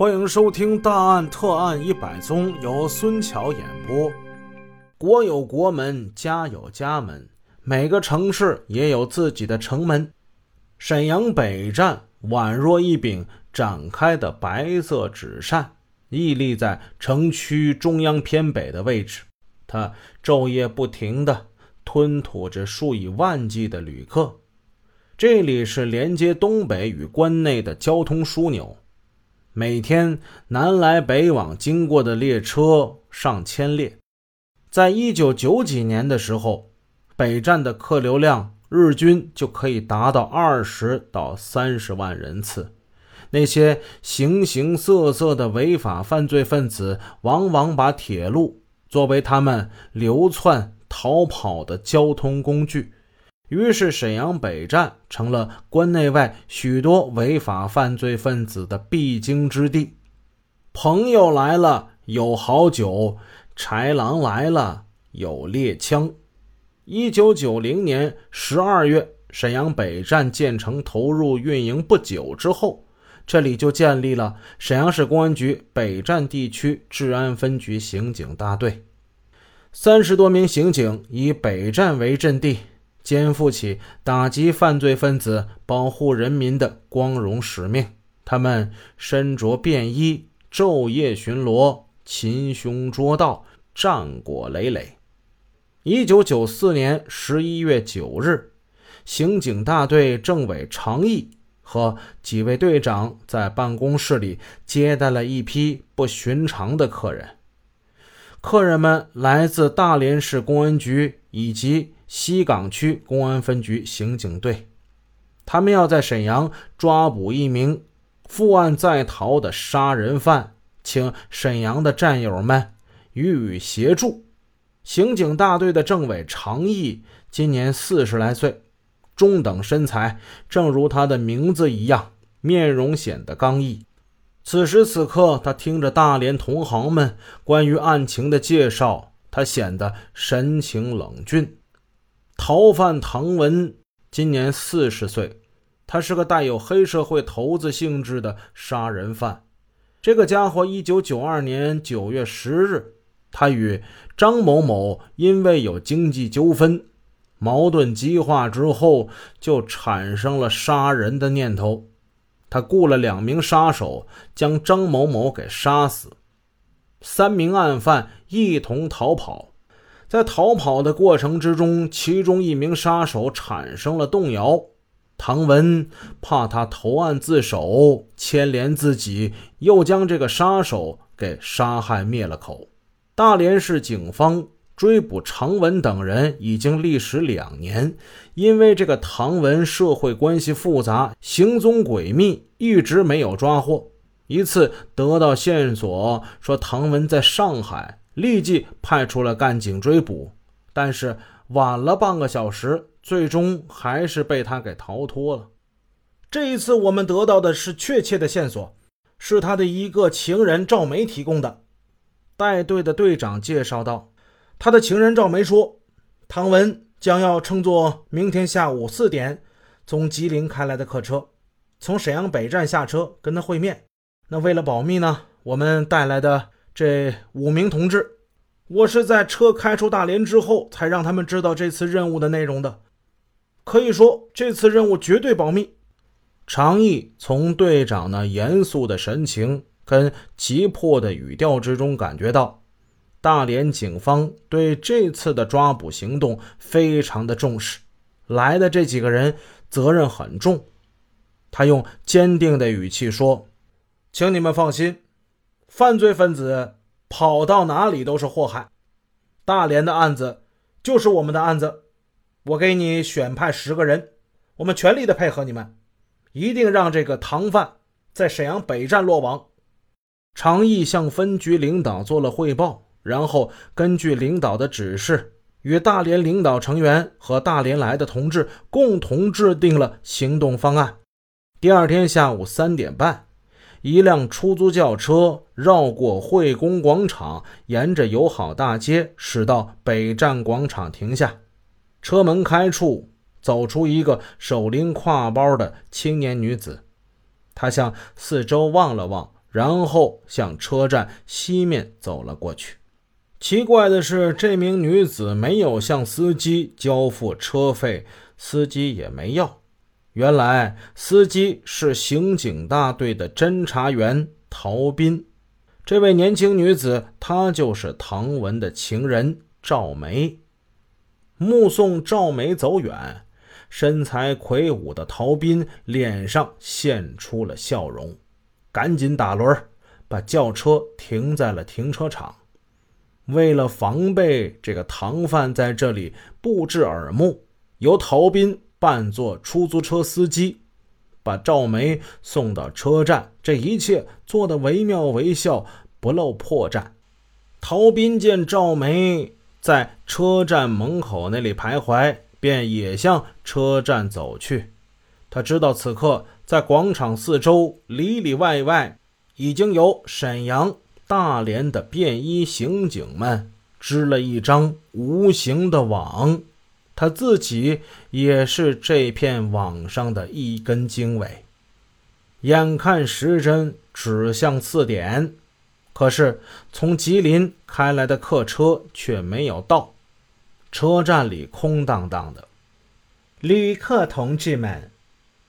欢迎收听《大案特案一百宗》，由孙桥演播。国有国门，家有家门，每个城市也有自己的城门。沈阳北站宛若一柄展开的白色纸扇，屹立在城区中央偏北的位置。它昼夜不停地吞吐着数以万计的旅客。这里是连接东北与关内的交通枢纽。每天南来北往经过的列车上千列，在一九九几年的时候，北站的客流量日均就可以达到二十到三十万人次。那些形形色色的违法犯罪分子，往往把铁路作为他们流窜逃跑的交通工具。于是，沈阳北站成了关内外许多违法犯罪分子的必经之地。朋友来了有好酒，豺狼来了有猎枪。一九九零年十二月，沈阳北站建成投入运营不久之后，这里就建立了沈阳市公安局北站地区治安分局刑警大队，三十多名刑警以北站为阵地。肩负起打击犯罪分子、保护人民的光荣使命。他们身着便衣，昼夜巡逻，擒凶捉盗，战果累累。一九九四年十一月九日，刑警大队政委常毅和几位队长在办公室里接待了一批不寻常的客人。客人们来自大连市公安局以及。西岗区公安分局刑警队，他们要在沈阳抓捕一名负案在逃的杀人犯，请沈阳的战友们予以协助。刑警大队的政委常毅今年四十来岁，中等身材，正如他的名字一样，面容显得刚毅。此时此刻，他听着大连同行们关于案情的介绍，他显得神情冷峻。逃犯唐文今年四十岁，他是个带有黑社会头子性质的杀人犯。这个家伙，一九九二年九月十日，他与张某某因为有经济纠纷，矛盾激化之后，就产生了杀人的念头。他雇了两名杀手，将张某某给杀死，三名案犯一同逃跑。在逃跑的过程之中，其中一名杀手产生了动摇。唐文怕他投案自首牵连自己，又将这个杀手给杀害灭了口。大连市警方追捕常文等人已经历时两年，因为这个唐文社会关系复杂，行踪诡秘，一直没有抓获。一次得到线索说唐文在上海。立即派出了干警追捕，但是晚了半个小时，最终还是被他给逃脱了。这一次，我们得到的是确切的线索，是他的一个情人赵梅提供的。带队的队长介绍道：“他的情人赵梅说，唐文将要乘坐明天下午四点从吉林开来的客车，从沈阳北站下车跟他会面。那为了保密呢，我们带来的。”这五名同志，我是在车开出大连之后，才让他们知道这次任务的内容的。可以说，这次任务绝对保密。常毅从队长那严肃的神情跟急迫的语调之中，感觉到大连警方对这次的抓捕行动非常的重视。来的这几个人责任很重。他用坚定的语气说：“请你们放心。”犯罪分子跑到哪里都是祸害，大连的案子就是我们的案子，我给你选派十个人，我们全力的配合你们，一定让这个唐犯在沈阳北站落网。常毅向分局领导做了汇报，然后根据领导的指示，与大连领导成员和大连来的同志共同制定了行动方案。第二天下午三点半。一辆出租轿车绕过惠公广场，沿着友好大街驶到北站广场停下。车门开处，走出一个手拎挎包的青年女子。她向四周望了望，然后向车站西面走了过去。奇怪的是，这名女子没有向司机交付车费，司机也没要。原来，司机是刑警大队的侦查员陶斌。这位年轻女子，她就是唐文的情人赵梅。目送赵梅走远，身材魁梧的陶斌脸上现出了笑容，赶紧打轮把轿车停在了停车场。为了防备这个唐犯在这里布置耳目，由陶斌扮作出租车司机。把赵梅送到车站，这一切做得惟妙惟肖，不露破绽。陶斌见赵梅在车站门口那里徘徊，便也向车站走去。他知道此刻在广场四周里里外外已经有沈阳、大连的便衣刑警们织了一张无形的网。他自己也是这片网上的一根经纬。眼看时针指向四点，可是从吉林开来的客车却没有到，车站里空荡荡的。旅客同志们，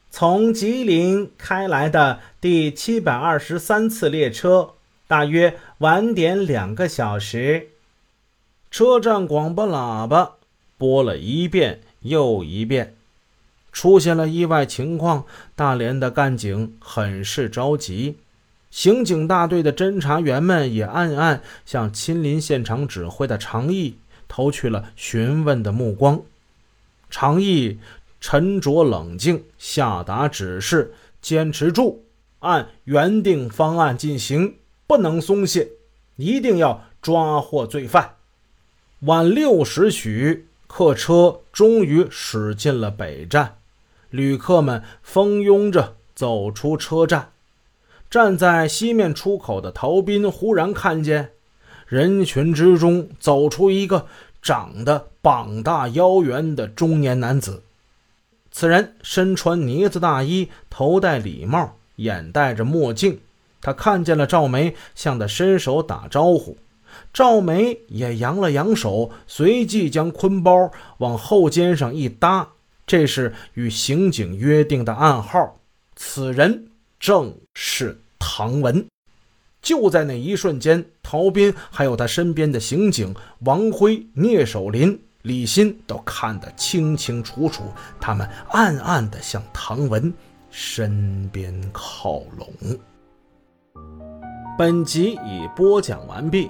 从吉林开来的第七百二十三次列车大约晚点两个小时。车站广播喇叭。播了一遍又一遍，出现了意外情况，大连的干警很是着急，刑警大队的侦查员们也暗暗向亲临现场指挥的常毅投去了询问的目光。常毅沉着冷静，下达指示：坚持住，按原定方案进行，不能松懈，一定要抓获罪犯。晚六时许。客车终于驶进了北站，旅客们蜂拥着走出车站。站在西面出口的陶斌忽然看见人群之中走出一个长得膀大腰圆的中年男子。此人身穿呢子大衣，头戴礼帽，眼戴着墨镜。他看见了赵梅，向他伸手打招呼。赵梅也扬了扬手，随即将坤包往后肩上一搭，这是与刑警约定的暗号。此人正是唐文。就在那一瞬间，陶斌还有他身边的刑警王辉、聂守林、李鑫都看得清清楚楚，他们暗暗地向唐文身边靠拢。本集已播讲完毕。